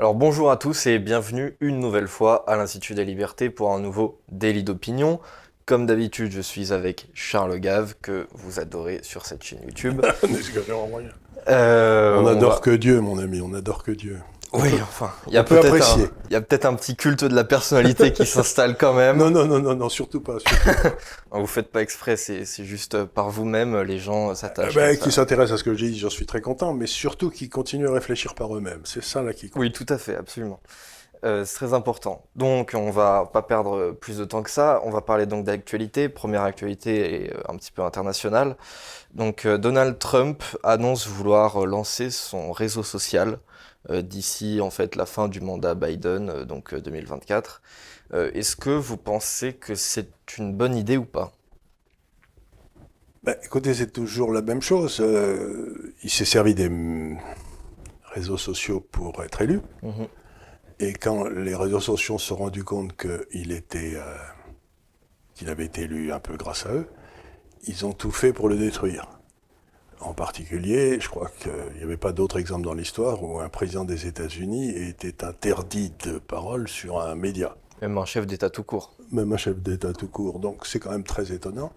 Alors bonjour à tous et bienvenue une nouvelle fois à l'Institut des Libertés pour un nouveau délit d'opinion. Comme d'habitude, je suis avec Charles Gave, que vous adorez sur cette chaîne YouTube. Euh, on adore que Dieu, mon ami, on adore que Dieu. Oui, enfin, il y a peut-être un, il y a peut-être un petit culte de la personnalité qui s'installe quand même. Non, non, non, non, non, surtout pas. Surtout pas. vous faites pas exprès, c'est, juste par vous-même, les gens s'attachent. Eh ben, qui s'intéressent à ce que je dis, j'en suis très content, mais surtout qui continuent à réfléchir par eux-mêmes. C'est ça là qui compte. Oui, tout à fait, absolument. Euh, c'est très important. Donc, on va pas perdre plus de temps que ça. On va parler donc d'actualité. Première actualité est euh, un petit peu internationale. Donc, euh, Donald Trump annonce vouloir lancer son réseau social d'ici en fait la fin du mandat Biden, donc 2024. Est-ce que vous pensez que c'est une bonne idée ou pas? Ben, Écoutez, c'est toujours la même chose. il s'est servi des réseaux sociaux pour être élu. Mm-hmm. Et quand les réseaux sociaux se sont rendus compte qu'il était, euh, qu'il avait été élu un peu grâce à eux, ils ont tout fait pour le détruire. En particulier, je crois qu'il n'y avait pas d'autre exemple dans l'histoire où un président des États-Unis était interdit de parole sur un média. Même un chef d'État tout court. Même un chef d'État tout court. Donc c'est quand même très étonnant.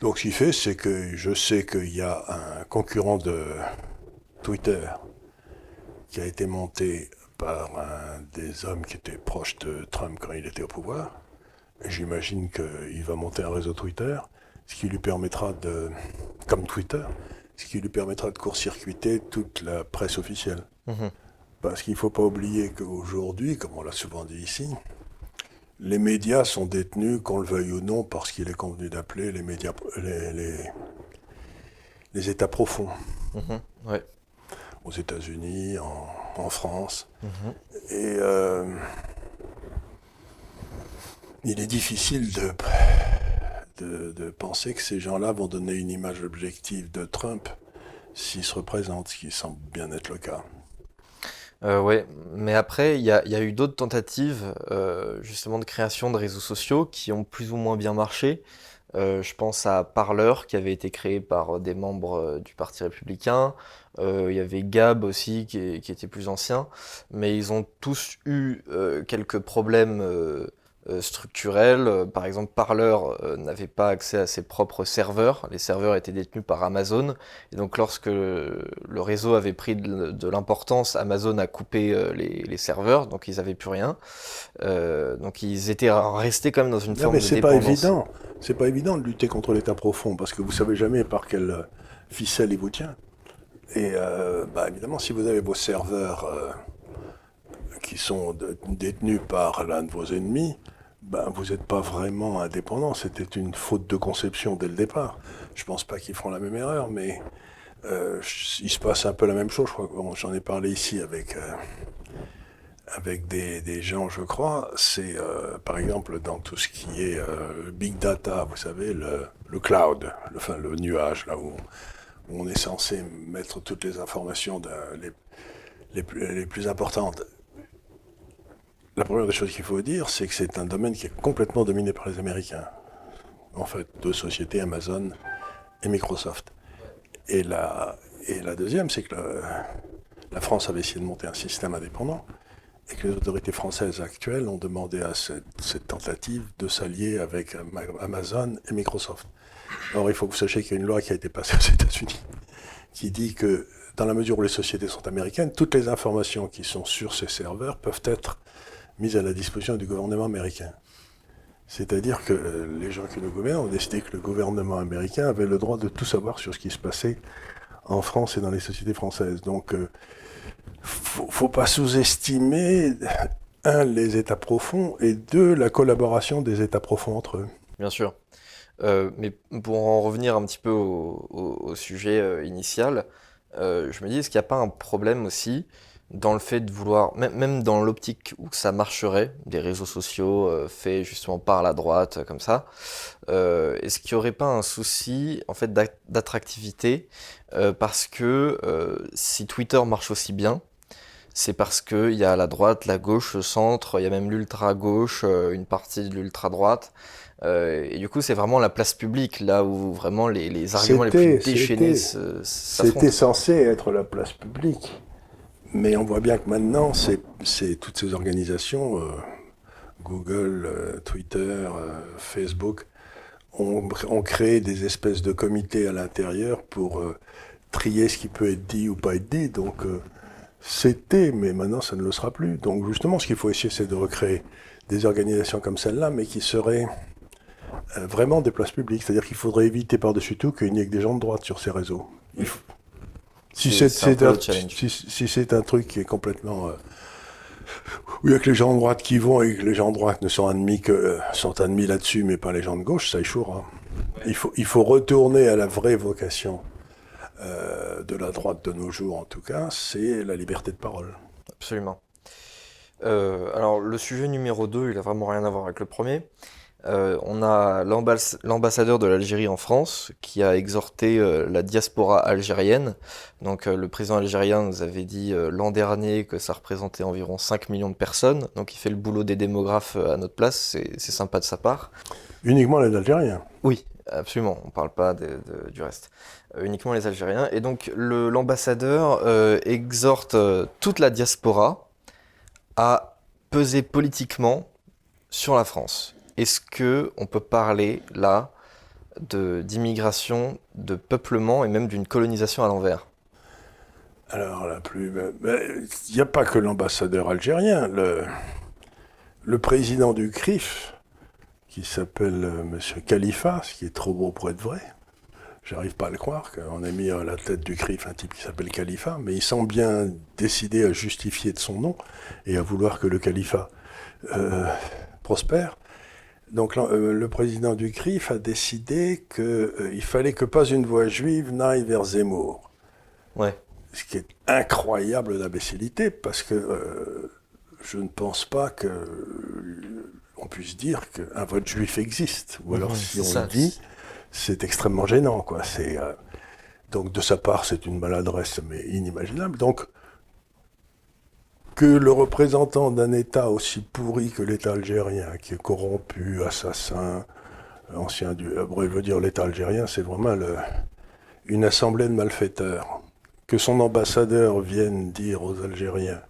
Donc ce qu'il fait, c'est que je sais qu'il y a un concurrent de Twitter qui a été monté par un des hommes qui était proche de Trump quand il était au pouvoir. J'imagine qu'il va monter un réseau Twitter, ce qui lui permettra de, comme Twitter, ce qui lui permettra de court-circuiter toute la presse officielle. Mhm. Parce qu'il ne faut pas oublier qu'aujourd'hui, comme on l'a souvent dit ici, les médias sont détenus, qu'on le veuille ou non, par ce qu'il est convenu d'appeler les médias, les, les, États profonds. Mhm. Aux États-Unis, en, en France. Mhm. Et euh, il est difficile de, de, penser que ces gens-là vont donner une image objective de Trump s'il se représente, ce qui semble bien être le cas. Euh, oui, mais après, il y, a, eu d'autres tentatives euh, justement de création de réseaux sociaux qui ont plus ou moins bien marché. Euh, je pense à Parler qui avait été créé par des membres du Parti républicain. Il y avait Gab aussi qui, était plus ancien, mais ils ont tous eu quelques problèmes euh, structurels. Par exemple, Parler n'avait pas accès à ses propres serveurs. Les serveurs étaient détenus par Amazon. Et donc, lorsque le réseau avait pris de, l'importance, Amazon a coupé les, serveurs, donc ils n'avaient plus rien. donc, ils étaient restés quand même dans une forme mais de dépendance. Pas évident. C'est pas évident de lutter contre l'État profond parce que vous savez jamais par quelle ficelle il vous tient. Et euh, bah, évidemment, si vous avez vos serveurs euh, qui sont détenus par l'un de vos ennemis, ben, vous n'êtes pas vraiment indépendant. C'était une faute de conception dès le départ. Je pense pas qu'ils feront la même erreur, mais euh, il se passe un peu la même chose. J'en ai parlé ici avec, avec des, des, gens, je crois. C'est par exemple dans tout ce qui est big data, vous savez, le, le cloud, le, le nuage, là où on est censé mettre toutes les informations les, plus, importantes. La première des choses qu'il faut dire, c'est que c'est un domaine qui est complètement dominé par les Américains. En fait, deux sociétés, Amazon et Microsoft. Et la, et la deuxième, c'est que la France avait essayé de monter un système indépendant et que les autorités françaises actuelles ont demandé à cette tentative de s'allier avec Amazon et Microsoft. Or, il faut que vous sachiez qu'il y a une loi qui a été passée aux États-Unis qui dit que dans la mesure où les sociétés sont américaines, toutes les informations qui sont sur ces serveurs peuvent être mises à la disposition du gouvernement américain. C'est-à-dire que euh, les gens qui nous gouvernent ont décidé que le gouvernement américain avait le droit de tout savoir sur ce qui se passait en France et dans les sociétés françaises. Donc, euh, faut, faut pas sous-estimer, un, les États profonds, et deux, la collaboration des États profonds entre eux. Bien sûr. Euh, mais pour en revenir un petit peu au, sujet initial, je me dis, est-ce qu'il n'y a pas un problème aussi dans le fait de vouloir, même dans l'optique où ça marcherait, des réseaux sociaux faits justement par la droite, comme ça, est-ce qu'il n'y aurait pas un souci en fait d'attractivité Parce que si Twitter marche aussi bien, c'est parce qu'il y a la droite, la gauche, le centre, il y a même l'ultra-gauche, une partie de l'ultra-droite. Euh, et du coup, c'est vraiment la place publique, là où vraiment les, arguments les plus déchaînés C'était censé être la place publique. Mais on voit bien que maintenant, c'est toutes ces organisations, euh, Google, euh, Twitter, euh, Facebook, ont, créé des espèces de comités à l'intérieur pour trier ce qui peut être dit ou pas être dit. Donc c'était, mais maintenant ça ne le sera plus. Donc justement, ce qu'il faut essayer, c'est de recréer des organisations comme celle-là, mais qui seraient vraiment des places publiques. C'est-à-dire qu'il faudrait éviter par-dessus tout qu'il n'y ait que des gens de droite sur ces réseaux. Si c'est un, si, un, truc qui est complètement... Euh, où il n'y a que les gens de droite qui vont et que les gens de droite ne sont admis que euh, sont admis là-dessus, mais pas les gens de gauche, ça échouera. Il, faut, il faut retourner à la vraie vocation euh, de la droite de nos jours, en tout cas, c'est la liberté de parole. Absolument. alors, le sujet numéro 2, il a vraiment rien à voir avec le premier. Euh, on a l'ambassadeur de l'Algérie en France qui a exhorté euh, la diaspora algérienne. Donc euh, le président algérien nous avait dit l'an dernier que ça représentait environ 5 millions de personnes. Donc il fait le boulot des démographes à notre place, c'est sympa de sa part. Uniquement les Algériens Oui, absolument, on ne parle pas du reste. uniquement les Algériens. Et donc l'ambassadeur exhorte toute la diaspora à peser politiquement sur la France est-ce que on peut parler là d'immigration, de, peuplement et même d'une colonisation à l'envers? Alors, la. Il n'y a pas que l'ambassadeur algérien. Le, président du CRIF, qui s'appelle euh, M. Khalifa, ce qui est trop beau pour être vrai. J'arrive pas à le croire qu'on ait mis à la tête du CRIF un type qui s'appelle Khalifa, mais il semble bien décidé à justifier de son nom et à vouloir que le Khalifa euh, prospère. Donc euh, le président du CRIF a décidé qu'il euh, fallait que pas une voix juive n'aille vers Zemmour. Ouais. Ce qui est incroyable d'imbécilité, parce que euh, je ne pense pas que on puisse dire qu'un vote juif existe. Ou alors si on le dit, c'est extrêmement gênant. Quoi. donc de sa part, c'est une maladresse mais inimaginable. Donc que le représentant d'un État aussi pourri que l'État algérien, qui est corrompu, assassin, ancien du... Euh, je veux dire, l'État algérien, c'est vraiment une assemblée de malfaiteurs. Que son ambassadeur vienne dire aux Algériens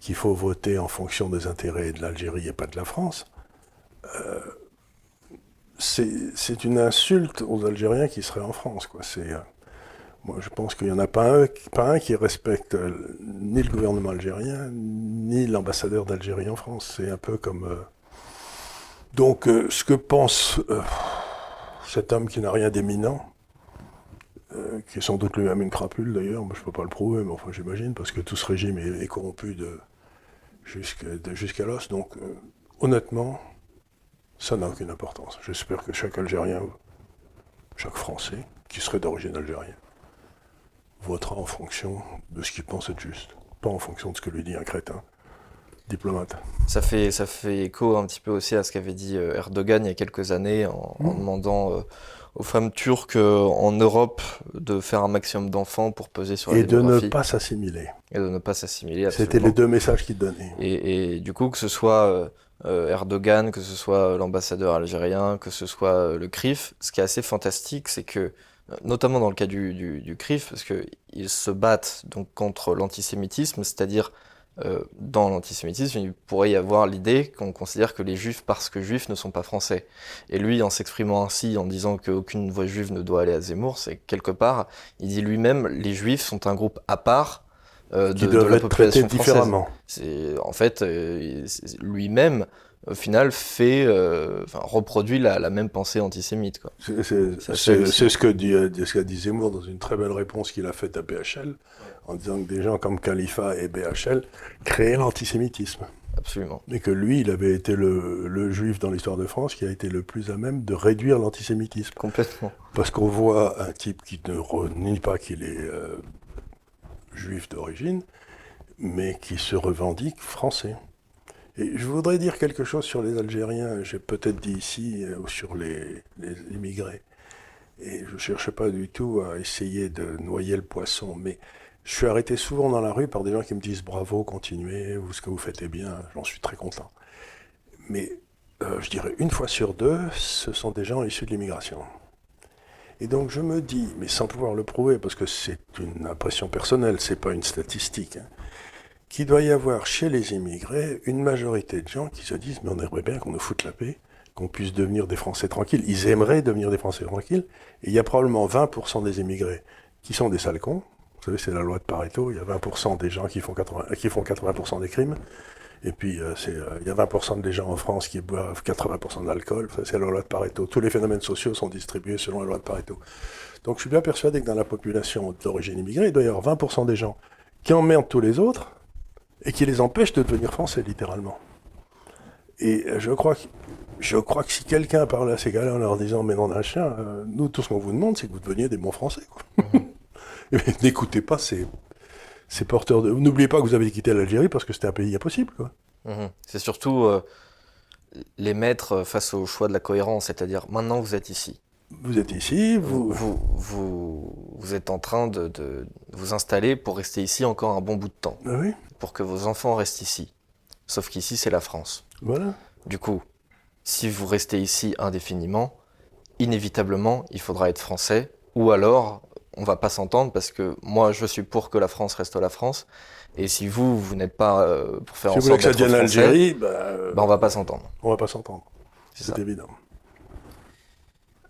qu'il faut voter en fonction des intérêts de l'Algérie et pas de la France, euh, c'est une insulte aux Algériens qui seraient en France. C'est... Euh, moi, je pense qu'il n'y en a pas un, qui respecte euh, ni le gouvernement algérien, ni l'ambassadeur d'Algérie en France. C'est un peu comme. Euh, donc, euh, ce que pense cet homme qui n'a rien d'éminent, qui est sans doute lui-même une crapule d'ailleurs, je ne peux pas le prouver, mais enfin j'imagine, parce que tout ce régime est, corrompu de, jusqu'à l'os. Donc, honnêtement, ça n'a aucune importance. J'espère que chaque Algérien, chaque Français, qui serait d'origine algérienne, votera en fonction de ce qu'il pense être juste, pas en fonction de ce que lui dit un crétin diplomate. Ça fait, ça fait écho un petit peu aussi à ce qu'avait dit euh, Erdogan il y a quelques années en, mmh. demandant euh, aux femmes turques euh, en Europe de faire un maximum d'enfants pour peser sur la Et de ne pas s'assimiler. Et de ne pas s'assimiler. C'était les deux messages qu'il donnait. Et, et, du coup, que ce soit Erdogan, que ce soit l'ambassadeur algérien, que ce soit le CRIF, ce qui est assez fantastique, c'est que notamment dans le cas du, du, CRIF, parce qu'ils se battent donc contre l'antisémitisme, c'est-à-dire euh, dans l'antisémitisme, il pourrait y avoir l'idée qu'on considère que les juifs, parce que juifs, ne sont pas français. Et lui, en s'exprimant ainsi, en disant qu'aucune voix juive ne doit aller à Zemmour, c'est quelque part, il dit lui-même, les juifs sont un groupe à part euh, de, de, la population française. différemment. En fait, euh, lui-même au final fait, euh, reproduit la, même pensée antisémite. C'est ce que dit, euh, ce qu'a dit Zemmour dans une très belle réponse qu'il a faite à BHL, en disant que des gens comme Khalifa et BHL créaient l'antisémitisme. Absolument. Et que lui, il avait été le, juif dans l'histoire de France qui a été le plus à même de réduire l'antisémitisme. Complètement. Parce qu'on voit un type qui ne renie pas qu'il est euh, juif d'origine, mais qui se revendique français. Et je voudrais dire quelque chose sur les Algériens, j'ai peut-être dit ici, euh, ou sur les, immigrés. Et je ne cherche pas du tout à essayer de noyer le poisson, mais je suis arrêté souvent dans la rue par des gens qui me disent bravo, continuez, vous, ce que vous faites est bien, j'en suis très content. Mais euh, je dirais une fois sur deux, ce sont des gens issus de l'immigration. Et donc je me dis, mais sans pouvoir le prouver, parce que c'est une impression personnelle, c'est pas une statistique, hein, qu'il doit y avoir chez les immigrés une majorité de gens qui se disent, mais on aimerait bien qu'on nous foute la paix, qu'on puisse devenir des Français tranquilles. Ils aimeraient devenir des Français tranquilles. Et il y a probablement 20% des immigrés qui sont des sales cons. Vous savez, c'est la loi de Pareto. Il y a 20% des gens qui font 80%, qui font 80 des crimes. Et puis, euh, euh, il y a 20% des gens en France qui boivent 80% d'alcool. c'est la loi de Pareto. Tous les phénomènes sociaux sont distribués selon la loi de Pareto. Donc, je suis bien persuadé que dans la population d'origine immigrée, il doit y avoir 20% des gens qui emmerdent tous les autres et qui les empêchent de devenir français, littéralement. Et euh, je crois que, je crois que si quelqu'un parle à ces gars-là en leur disant, mais non, d'un chien, nous, tout ce qu'on vous demande, c'est que vous deveniez des bons français. Mhm. N'écoutez pas ces, c'est porteur de. N'oubliez pas que vous avez quitté l'Algérie parce que c'était un pays impossible. Quoi. Mhm. C'est surtout euh, les mettre face au choix de la cohérence, c'est-à-dire maintenant vous êtes ici. Vous êtes ici, vous. Vous, vous, vous êtes en train de, de, vous installer pour rester ici encore un bon bout de temps. Ah oui. Pour que vos enfants restent ici. Sauf qu'ici, c'est la France. Voilà. Du coup, si vous restez ici indéfiniment, inévitablement, il faudra être français, ou alors on va pas s'entendre parce que moi je suis pour que la France reste la France et si vous vous n'êtes pas euh, pour faire en sorte que ça devienne l'Algérie, bah, euh, bah, on va pas s'entendre. On va pas s'entendre. C'est évident.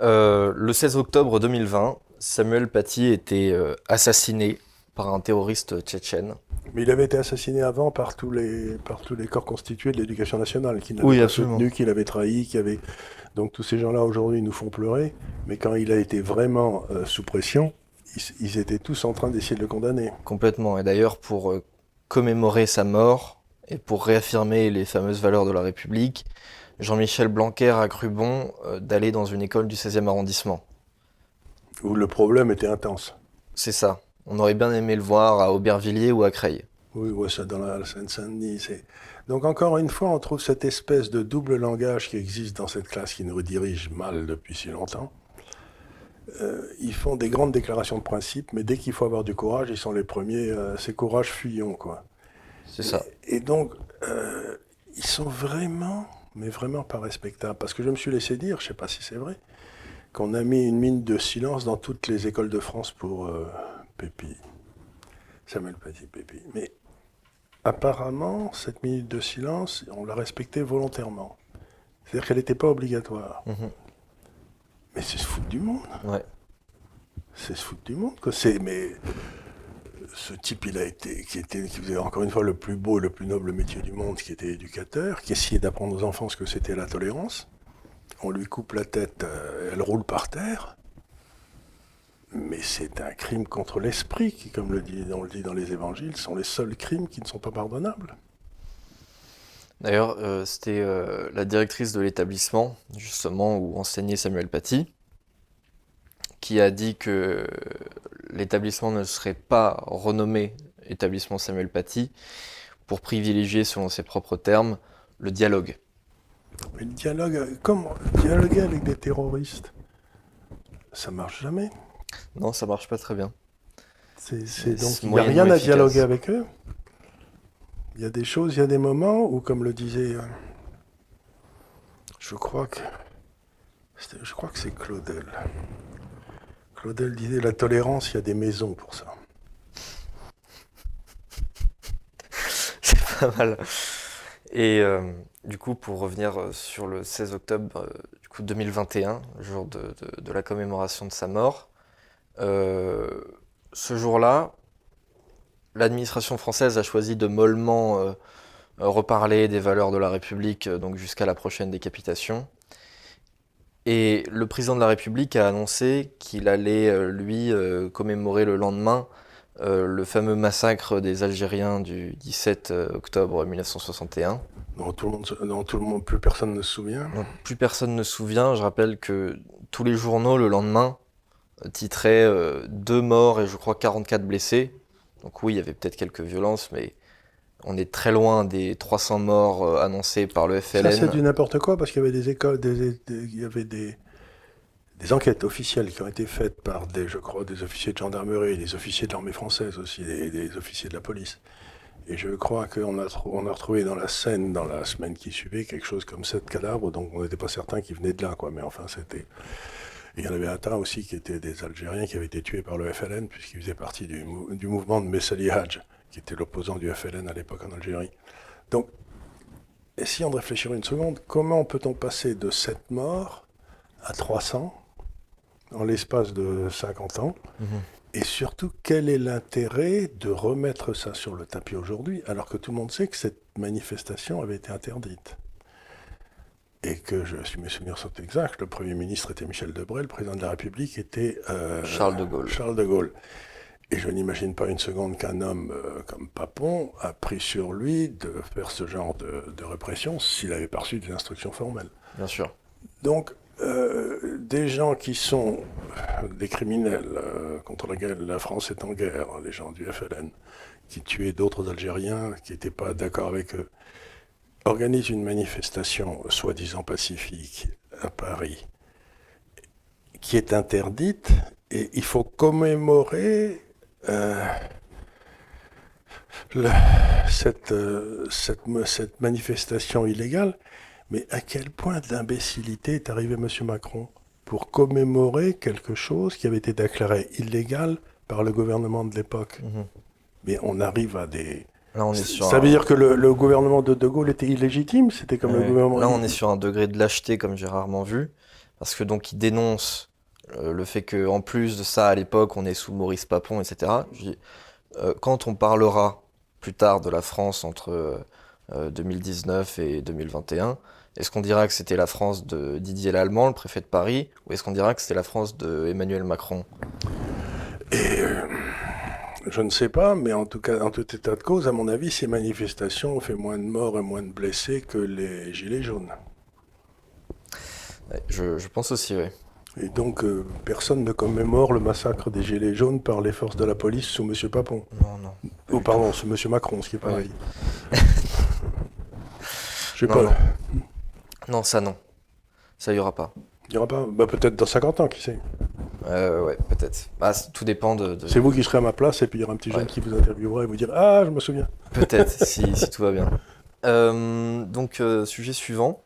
Euh, le 16 octobre 2020, Samuel Paty était assassiné par un terroriste tchétchène. Mais il avait été assassiné avant par tous les, par tous les corps constitués de l'éducation nationale, qui l'avaient oui, soutenu, qui l'avaient trahi, qui avait. Donc tous ces gens-là aujourd'hui nous font pleurer, mais quand il a été vraiment sous pression, ils, étaient tous en train d'essayer de le condamner. Complètement. Et d'ailleurs, pour euh, commémorer sa mort et pour réaffirmer les fameuses valeurs de la République, Jean-Michel Blanquer a cru bon euh, d'aller dans une école du 16e arrondissement. Où le problème était intense. C'est ça. On aurait bien aimé le voir à Aubervilliers ou à Creil. Oui, ça dans la Seine-Saint-Denis. Donc encore une fois, on trouve cette espèce de double langage qui existe dans cette classe qui nous redirige mal depuis si longtemps. Euh, ils font des grandes déclarations de principe, mais dès qu'il faut avoir du courage, ils sont les premiers. Euh, c'est courage fuyons, quoi. C'est ça. Et, donc, euh, ils sont vraiment, mais vraiment pas respectables. Parce que je me suis laissé dire, je sais pas si c'est vrai, qu'on a mis une mine de silence dans toutes les écoles de France pour Pépi. Samuel Paty Pépi. Mais apparemment, cette minute de silence, on l'a respectée volontairement. C'est-à-dire qu'elle n'était pas obligatoire. Mhm. Mais c'est se foutre du monde. Ouais. C'est se foutre du monde. C'est, mais ce type, il a été, qui était, faisait encore une fois le plus beau, le plus noble métier du monde, qui était éducateur, qui essayait d'apprendre aux enfants ce que c'était la tolérance. On lui coupe la tête, euh, elle roule par terre. Mais c'est un crime contre l'esprit qui, comme on le dit dans les évangiles, sont les seuls crimes qui ne sont pas pardonnables. D'ailleurs, euh, c'était euh, la directrice de l'établissement, justement, où enseignait Samuel Paty, qui a dit que l'établissement ne serait pas renommé établissement Samuel Paty pour privilégier, selon ses propres termes, le dialogue. Mais le dialogue, comment dialoguer avec des terroristes Ça marche jamais. Non, ça marche pas très bien. C'est donc il n'y a rien à dialoguer avec eux. Il y a des choses, il y a des moments où, comme le disait, euh, je crois que, je crois que c'est Claudel. Claudel disait la tolérance, il y a des maisons pour ça. c'est pas mal. Et euh, du coup, pour revenir euh, sur le 16 octobre du coup 2021, jour de, la commémoration de sa mort, ce jour-là, l'administration française a choisi de mollement euh, reparler des valeurs de la République, euh, donc jusqu'à la prochaine décapitation. Et le président de la République a annoncé qu'il allait, euh, lui, commémorer le lendemain le fameux massacre des Algériens du 17 octobre 1961. Non, tout le monde, non, tout le monde, plus personne ne se souvient. plus personne ne se souvient. Je rappelle que tous les journaux le lendemain titraient deux morts et je crois 44 blessés. Donc oui, il y avait peut-être quelques violences, mais on est très loin des 300 morts euh, annoncés par le FLN. Ça, c'est du n'importe quoi, parce qu'il y avait des écoles, il y avait des, des enquêtes officielles qui ont été faites par des, je crois, des officiers de gendarmerie, des officiers de l'armée française aussi, des, des, officiers de la police. Et je crois qu'on a, on retrouvé dans la Seine, dans la semaine qui suivait, quelque chose comme sept cadavres, donc on n'était pas certain qu'ils venaient de là, quoi. Mais enfin, c'était... Il y en avait un tas aussi qui étaient des Algériens qui avaient été tués par le FLN, puisqu'ils faisaient partie du, du mouvement de Messali Hadj, qui était l'opposant du FLN à l'époque en Algérie. Donc, essayons de réfléchir une seconde. Comment peut-on passer de 7 morts à 300 en l'espace de 50 ans? Mhm. Et surtout, quel est l'intérêt de remettre ça sur le tapis aujourd'hui, alors que tout le monde sait que cette manifestation avait été interdite? Et que, je, si mes souvenirs sont exacts, le Premier ministre était Michel Debré, le Président de la République était euh, Charles de Gaulle. Charles de Gaulle. Et je n'imagine pas une seconde qu'un homme euh, comme Papon a pris sur lui de faire ce genre de, de répression s'il avait pas reçu des instructions formelles. Bien sûr. Donc, euh, des gens qui sont euh, des criminels euh, contre lesquels la France est en guerre, les gens du FLN, qui tuaient d'autres Algériens qui n'étaient pas d'accord avec eux, organisent une manifestation soi-disant pacifique à Paris, qui est interdite, et il faut commémorer euh, le- cette, euh, cette, manifestation illégale. Mais à quel point d'imbécilité est arrivé M. Macron pour commémorer quelque chose qui avait été déclaré illégal par le gouvernement de l'époque? Mhm. Mais on arrive à des... Là, on est sur Ça un- veut dire que le, le gouvernement de De Gaulle était illégitime? C'était comme le gouvernement... Là, on est sur un degré de lâcheté comme j'ai rarement vu, parce que donc il dénonce le fait que en plus de ça, à l'époque, on est sous Maurice Papon, etc. Dis, euh, quand on parlera plus tard de la France entre euh, euh, 2019 et 2021, est-ce qu'on dira que c'était la France de Didier Lallemand, le préfet de Paris, ou est-ce qu'on dira que c'était la France de Emmanuel Macron? Je ne sais pas, mais en tout cas, en tout état de cause, à mon avis, ces manifestations ont fait moins de morts et moins de blessés que les gilets jaunes. Je pense aussi, oui. Et donc, euh, personne ne commémore le massacre des gilets jaunes par les forces de la police sous M. Papon. Non, non. Oh, pardon, sous M. Macron, ce qui est pareil. Je sais pas. non. Non, ça non. Ça y aura pas. Il n'y aura pas bah, Peut-être dans 50 ans, qui sait. Euh, ouais, peut-être. Bah, tout dépend de, de- C'est vous qui serez à ma place, et puis il y aura un petit jeune Ouais. qui vous interviewera et vous dira Ah, je me souviens. Peut-être, si, si tout va bien. Euh, donc, euh, sujet suivant.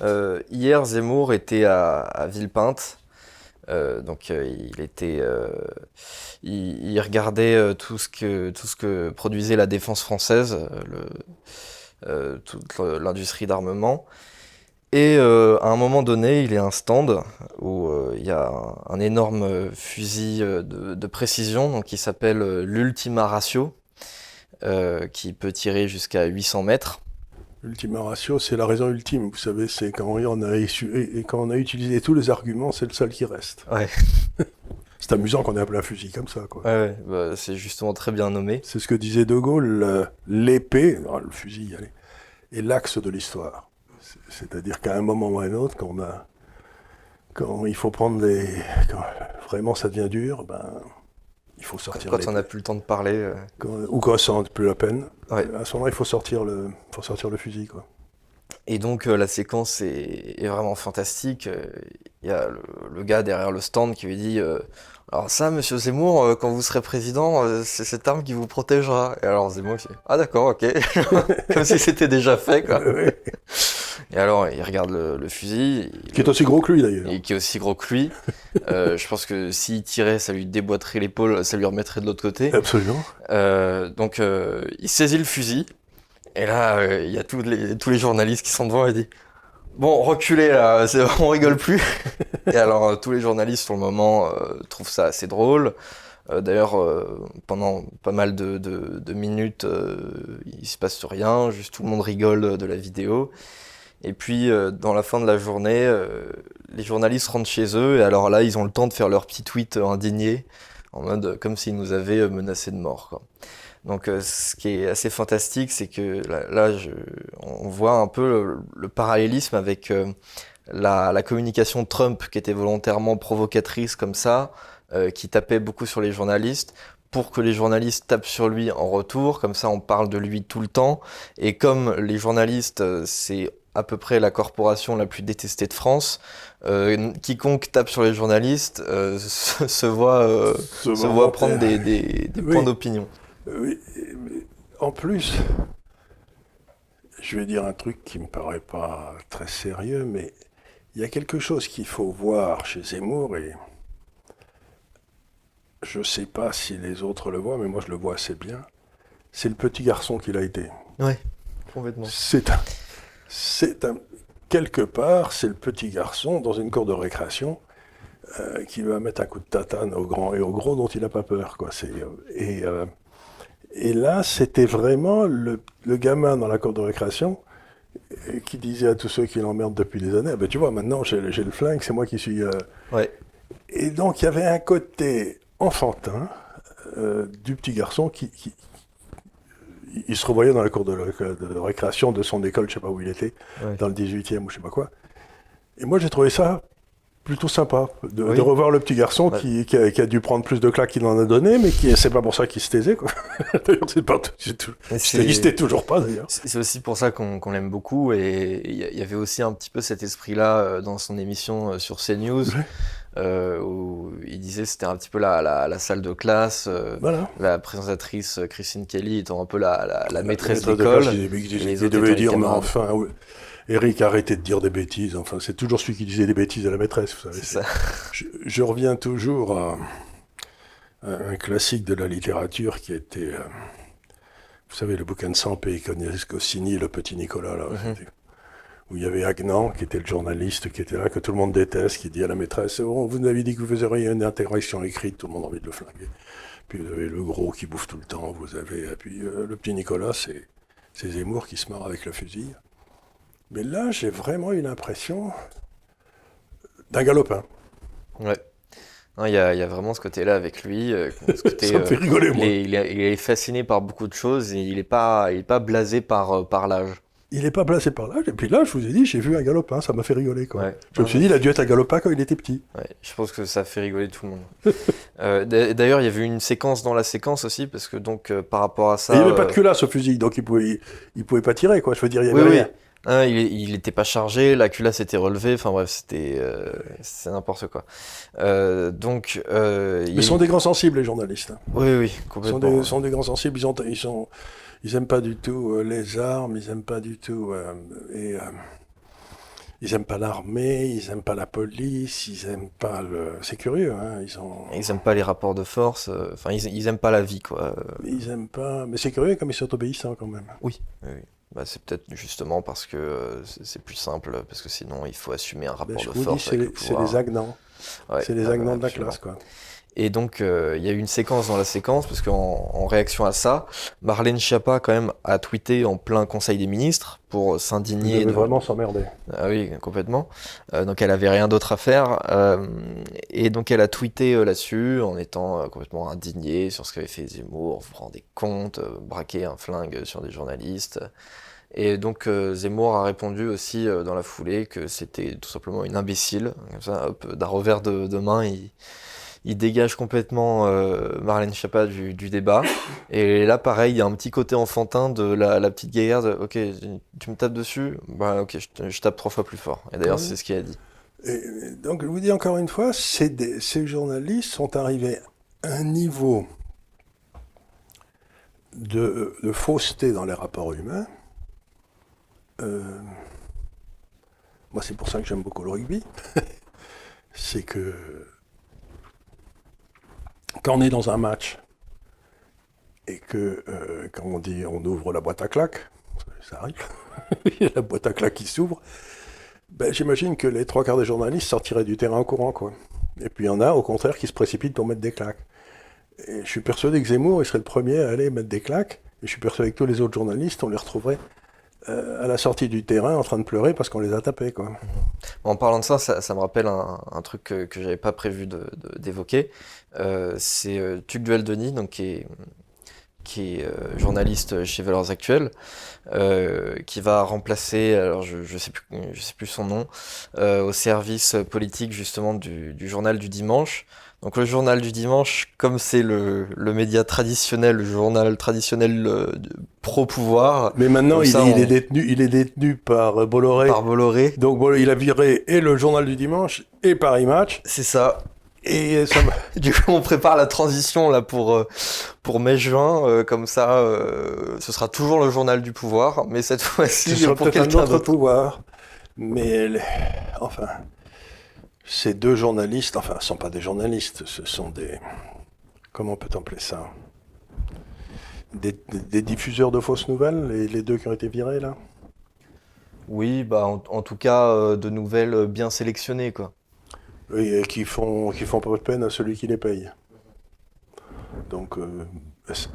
Euh, hier, Zemmour était à, Villepinte. Euh, donc, euh, il était, il, regardait tout ce que tout ce que produisait la défense française, toute l'industrie d'armement. Et à un moment donné, il y a un stand où il y a un, énorme fusil de, de précision, donc qui s'appelle l'Ultima Ratio qui peut tirer jusqu'à 800 mètres. Ultima ratio, c'est la raison ultime. Vous savez, c'est quand on a, issu- et quand on a utilisé tous les arguments, c'est le seul qui reste. Ouais. C'est amusant qu'on ait appelé un fusil comme ça, quoi. Ouais, ouais, bah, c'est justement très bien nommé. C'est ce que disait De Gaulle, le- l'épée, non, le fusil, allez, est l'axe de l'histoire. C'est- C'est-à-dire qu'à un moment ou à un autre, quand, on a, quand il faut prendre des... Quand vraiment ça devient dur, ben, il faut Quand, sortir quand on n'a plus le temps de parler. euh, Quand- ou quand ça n'a plus la peine. Ouais. À ce moment-là, il faut sortir le, faut sortir le fusil, quoi. Et donc euh, la séquence est, est vraiment fantastique. Euh, Il y a le, le gars derrière le stand qui lui dit euh, Alors ça, monsieur Zemmour, euh, quand vous serez président, euh, c'est cette arme qui vous protégera. Et alors Zemmour il fait Ah d'accord, ok. Comme si c'était déjà fait, quoi. Et alors il regarde le, le fusil. il- Qui est aussi gros que lui, d'ailleurs. et qui est aussi gros que lui. Euh, je pense que s'il tirait, ça lui déboîterait l'épaule, ça lui remettrait de l'autre côté. Absolument. Euh, donc euh, il saisit le fusil. Et là, il y a tous les, tous les journalistes qui sont devant et dit Bon, reculez là, on rigole plus. et alors, tous les journalistes sur le moment trouvent ça assez drôle. Euh, D'ailleurs, euh, pendant pas mal de, de- de minutes, euh, il se passe rien, juste tout le monde rigole de la vidéo. Et puis, euh, dans la fin de la journée, euh, les journalistes rentrent chez eux, et alors là, ils ont le temps de faire leur petit tweet indigné, en mode euh, comme s'ils nous avaient menacés de mort. Quoi. Donc, ce qui est assez fantastique, c'est que là, je- on voit un peu le, parallélisme avec la, la communication Trump, qui était volontairement provocatrice comme ça, euh, qui tapait beaucoup sur les journalistes, pour que les journalistes tapent sur lui en retour, comme ça on parle de lui tout le temps, et comme les journalistes, c'est à peu près la corporation la plus détestée de France, euh, quiconque tape sur les journalistes euh, se, se voit, euh, Se se voit voit en prendre des, des- des Oui. points d'opinion. Oui, mais en plus, je vais dire un truc qui me paraît pas très sérieux, mais il y a quelque chose qu'il faut voir chez Zemmour et je ne sais pas si les autres le voient, mais moi je le vois assez bien. C'est le petit garçon qu'il a été. Ouais, complètement. C'est un, c'est un, quelque part, c'est le petit garçon dans une cour de récréation euh, qui va mettre un coup de tatane au grand et au gros dont il n'a pas peur. Quoi. C'est, et, euh, et là, c'était vraiment le, le, gamin dans la cour de récréation qui disait à tous ceux qui l'emmerdent depuis des années, ah ben, tu vois, maintenant j'ai, j'ai le flingue, c'est moi qui suis... Euh... Ouais. Et donc il y avait un côté enfantin euh, du petit garçon qui, qui, il se revoyait dans la cour de, de, récréation de son école, je sais pas où il était, ouais. dans le 18e ou je sais pas quoi. Et moi j'ai trouvé ça plutôt sympa de, oui. de, revoir le petit garçon ouais. qui, qui, a, qui, a, dû prendre plus de claques qu'il en a donné, mais qui c'est pas pour ça qu'il se taisait. d'ailleurs, c'est pas, tout, il se taisait toujours pas d'ailleurs. C'est aussi pour ça qu'on qu l'aime beaucoup et il y avait aussi un petit peu cet esprit-là euh, dans son émission euh, sur CNews. Ouais. Euh, où il disait c'était un petit peu la, la, la salle de classe, euh, voilà. la présentatrice euh, Christine Kelly étant un peu la, maîtresse d'école. Il devait dire, mais enfin, oui. Eric, arrêtez de dire des bêtises. Enfin, c'est toujours celui qui disait des bêtises à la maîtresse, vous savez. Ça. Je, je, reviens toujours à, à, un classique de la littérature qui était, euh, vous savez, le bouquin de Sampé, Goscinny, le petit Nicolas, là. Mm -hmm où il y avait Agnan, qui était le journaliste, qui était là, que tout le monde déteste, qui dit à la maîtresse oh, Vous nous avez dit que vous faisiez une interaction écrite, tout le monde a envie de le flinguer. Puis vous avez le gros qui bouffe tout le temps, vous avez. Et puis euh, le petit Nicolas, c'est Zemmour qui se marre avec le fusil. Mais là, j'ai vraiment eu l'impression d'un galopin. Ouais. Il y, y, a vraiment ce côté-là avec lui. Euh, ce côté, Ça me fait rigoler, euh, moi. Il est, il, est, il est, fasciné par beaucoup de choses et il n'est pas, il est pas blasé par, par l'âge il n'est pas placé par l'âge. Et puis là, je vous ai dit, j'ai vu un galopin, ça m'a fait rigoler. Quoi. Ouais. Je me suis dit, il a dû être un galopin quand il était petit. Ouais, je pense que ça fait rigoler tout le monde. euh, D'ailleurs, il y avait une séquence dans la séquence aussi, parce que donc euh, par rapport à ça. Et il n'y avait euh... pas de culasse au fusil, donc il pouvait, il, il, pouvait pas tirer, quoi. Je veux dire, il y avait oui, rien. Oui. Hein, il n'était pas chargé, la culasse était relevée, enfin bref, c'était euh, n'importe quoi. Euh, donc, euh, Mais ils sont des grands sensibles, les journalistes. Oui, oui, complètement. Ils sont des, sont des grands sensibles, ils, ont, ils sont ils aiment pas du tout euh, les armes, ils aiment pas du tout euh, et euh, ils aiment pas l'armée, ils aiment pas la police, ils aiment pas le. C'est curieux, hein. Ils ont. Ils aiment pas les rapports de force. Enfin, ils, ils aiment pas la vie, quoi. Ils aiment pas. Mais c'est curieux comme ils sont obéissants quand même. Oui. oui. Bah, c'est peut-être justement parce que c'est plus simple, parce que sinon il faut assumer un rapport ben, je de vous force. C'est les, les agnants. Ouais, c'est les agnants de la classe, quoi. Et donc, euh, il y a eu une séquence dans la séquence, parce qu'en en réaction à ça, Marlène Schiappa, quand même, a tweeté en plein Conseil des ministres pour s'indigner. Elle de... vraiment s'emmerder. Ah oui, complètement. Euh, donc, elle avait rien d'autre à faire. Euh, et donc, elle a tweeté là-dessus, en étant complètement indignée sur ce qu'avait fait Zemmour. Vous vous rendez compte, braquer un flingue sur des journalistes. Et donc Zemmour a répondu aussi dans la foulée que c'était tout simplement une imbécile. Comme ça, d'un revers de, de main, il il dégage complètement euh, Marlène Schiappa du, du, débat. Et là, pareil, il y a un petit côté enfantin de la, la petite gaillarde. Ok, tu me tapes dessus Bah ok, je, je tape trois fois plus fort. Et d'ailleurs, c'est ce qu'il a dit. Et donc, je vous dis encore une fois, des, ces journalistes sont arrivés à un niveau de, de fausseté dans les rapports humains. Euh, moi, c'est pour ça que j'aime beaucoup le rugby. c'est que quand on est dans un match et que, euh, quand on dit on ouvre la boîte à claques, ça arrive, il y a la boîte à claques qui s'ouvre, ben, j'imagine que les trois quarts des journalistes sortiraient du terrain en courant. Et puis il y en a, au contraire, qui se précipitent pour mettre des claques. Je suis persuadé que Zemmour, serait le premier à aller mettre des claques. Et je suis persuadé que tous les autres journalistes, on les retrouverait euh, à la sortie du terrain en train de pleurer parce qu'on les a tapés. Quoi. En parlant de ça, ça, me rappelle un, truc que, que j'avais pas prévu d'évoquer. Euh, c'est euh, Tuc Duel-Denis, donc qui est, euh, journaliste chez Valeurs Actuelles, qui va remplacer, alors je, je sais plus, je son nom, au service politique justement du journal du dimanche. Donc le journal du dimanche, comme c'est le, le, média traditionnel, le journal traditionnel euh, pro-pouvoir. Mais maintenant, il, ça, est, on... il, est détenu, il est détenu par Bolloré. Par Bolloré. Donc il a viré et le journal du dimanche et Paris Match. C'est ça. Et ça du coup, on prépare la transition là pour euh, pour mai-juin, euh, comme ça, euh, ce sera toujours le journal du pouvoir, mais cette fois-ci pour quelqu'un d'autre pouvoir. Mais, enfin, ces deux journalistes, enfin, ce ne sont pas des journalistes, ce sont des. Comment peut-on appeler ça? Des, diffuseurs de fausses nouvelles, les, les, deux qui ont été virés, là? Oui, bah, en, tout cas, euh, de nouvelles bien sélectionnées, quoi. Oui, et qui font, qui font pas de peine à celui qui les paye. Donc, euh, est-ce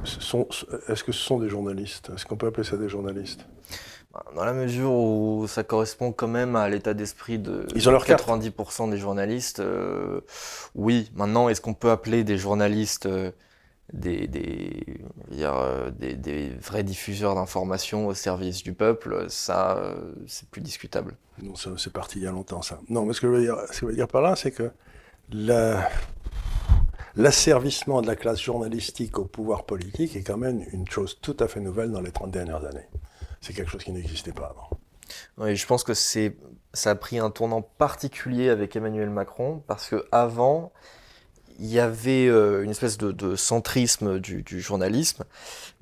que ce sont des journalistes? Est-ce qu'on peut appeler ça des journalistes? Dans la mesure où ça correspond quand même à l'état d'esprit de Ils ont leur 90% des journalistes, euh, oui. Maintenant, est-ce qu'on peut appeler des journalistes euh, des, des, des, vrais diffuseurs d'informations au service du peuple Ça, c'est plus discutable. Non, c'est parti il y a longtemps, ça. Non, mais ce que je veux dire, ce que je veux dire par là, c'est que la l'asservissement de la classe journalistique au pouvoir politique est quand même une chose tout à fait nouvelle dans les 30 dernières années. C'est quelque chose qui n'existait pas avant. Oui, je pense que c'est, ça a pris un tournant particulier avec Emmanuel Macron, parce que avant, il y avait euh, une espèce de, centrisme du, journalisme,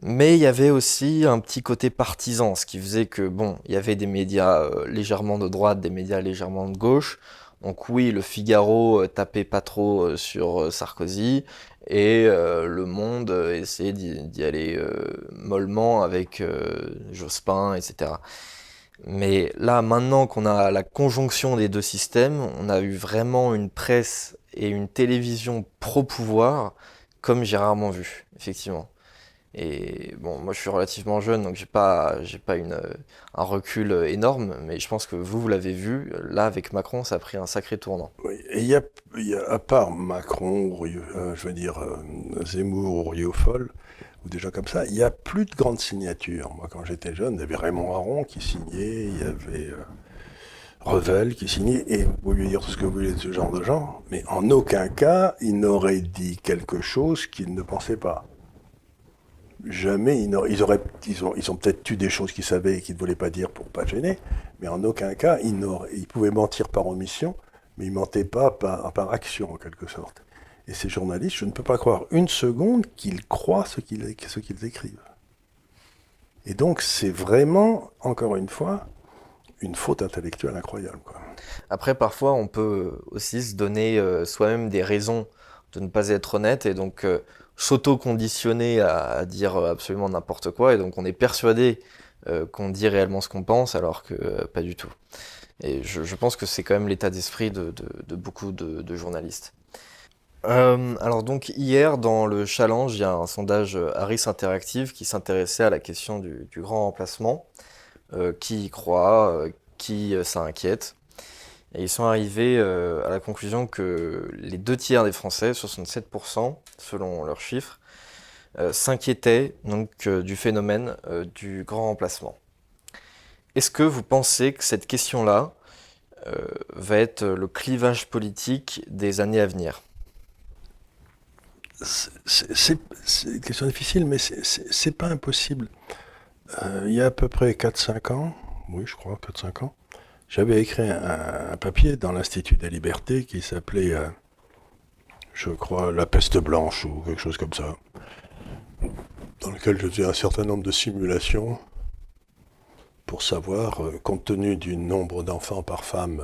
mais il y avait aussi un petit côté partisan, ce qui faisait que, bon, il y avait des médias euh, légèrement de droite, des médias légèrement de gauche, donc oui, le Figaro euh, tapait pas trop euh, sur Sarkozy et Le Monde essayait d'y aller mollement avec Jospin, etc. Mais là, maintenant qu'on a la conjonction des deux systèmes, on a eu vraiment une presse et une télévision pro-pouvoir comme j'ai rarement vu, effectivement. Et bon, moi je suis relativement jeune, donc j'ai pas, j'ai pas une, un recul énorme, mais je pense que vous, vous l'avez vu, là avec Macron, ça a pris un sacré tournant. Oui, et il y a, à part Macron, euh, je veux dire euh, Zemmour ou Riofol, ou des gens comme ça, il n'y a plus de grandes signatures. Moi quand j'étais jeune, il y avait Raymond Aron qui signait, il y avait euh, Revel qui signait, et vous pouvez dire tout ce que vous voulez de ce genre de gens, mais en aucun cas il n'aurait dit quelque chose qu'il ne pensait pas jamais ils, ils, auraient, ils ont, ils ont peut-être eu des choses qu'ils savaient et qu'ils ne voulaient pas dire pour pas gêner, mais en aucun cas ils, ils pouvaient mentir par omission, mais ils mentaient pas par, par action en quelque sorte. Et ces journalistes, je ne peux pas croire une seconde qu'ils croient ce qu'ils qu'ils écrivent. Et donc c'est vraiment, encore une fois, une faute intellectuelle incroyable. Quoi. Après, parfois, on peut aussi se donner euh, soi-même des raisons de ne pas être honnête, et donc euh, s'auto-conditionner à, dire absolument n'importe quoi, et donc on est persuadé euh, qu'on dit réellement ce qu'on pense, alors que euh, pas du tout. Et je, pense que c'est quand même l'état d'esprit de, beaucoup de, journalistes. Euh, alors donc hier dans le challenge, il y a un sondage Harris Interactive qui s'intéressait à la question du, du grand remplacement. qui y croit, qui s'inquiète. Et ils sont arrivés euh, à la conclusion que les deux tiers des Français, 67% selon leurs chiffres, euh, s'inquiétaient donc euh, du phénomène du grand remplacement. Est-ce que vous pensez que cette question-là va être le clivage politique des années à venir? C'est une question difficile, mais c'est pas impossible. il y a à peu près 4-5 ans, oui je crois, 4-5 ans, j'avais écrit un, papier dans l'Institut des libertés qui s'appelait, euh, je crois, La peste blanche ou quelque chose comme ça, dans lequel je faisais un certain nombre de simulations pour savoir, euh, compte tenu du nombre d'enfants par femme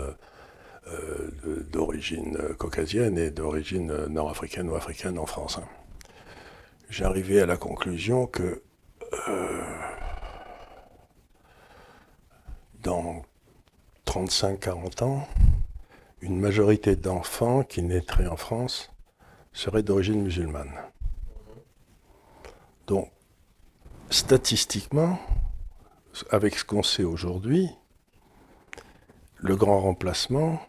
euh, d'origine caucasienne et d'origine nord-africaine ou africaine en France, hein. j'arrivais à la conclusion que dans 35-40 ans, une majorité d'enfants qui naîtraient en France seraient d'origine musulmane. Donc, statistiquement, avec ce qu'on sait aujourd'hui, le grand remplacement